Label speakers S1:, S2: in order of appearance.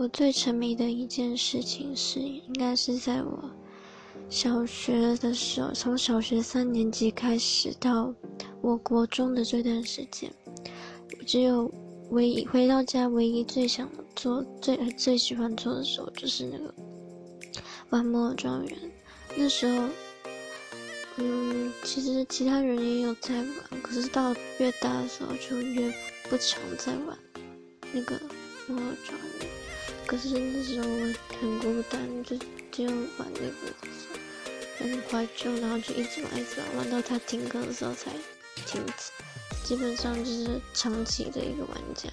S1: 我最沉迷的一件事情是，应该是在我小学的时候，从小学三年级开始到我国中的这段时间，只有唯一回到家唯一最想做、最最喜欢做的时候，就是那个玩摩尔庄园。那时候，嗯，其实其他人也有在玩，可是到越大的时候就越不常在玩那个我要找你。可是那时候我很孤单，就只有玩那个很怀旧，然后就一直玩一直玩，玩到他停更的时候才停止。基本上就是长期的一个玩家。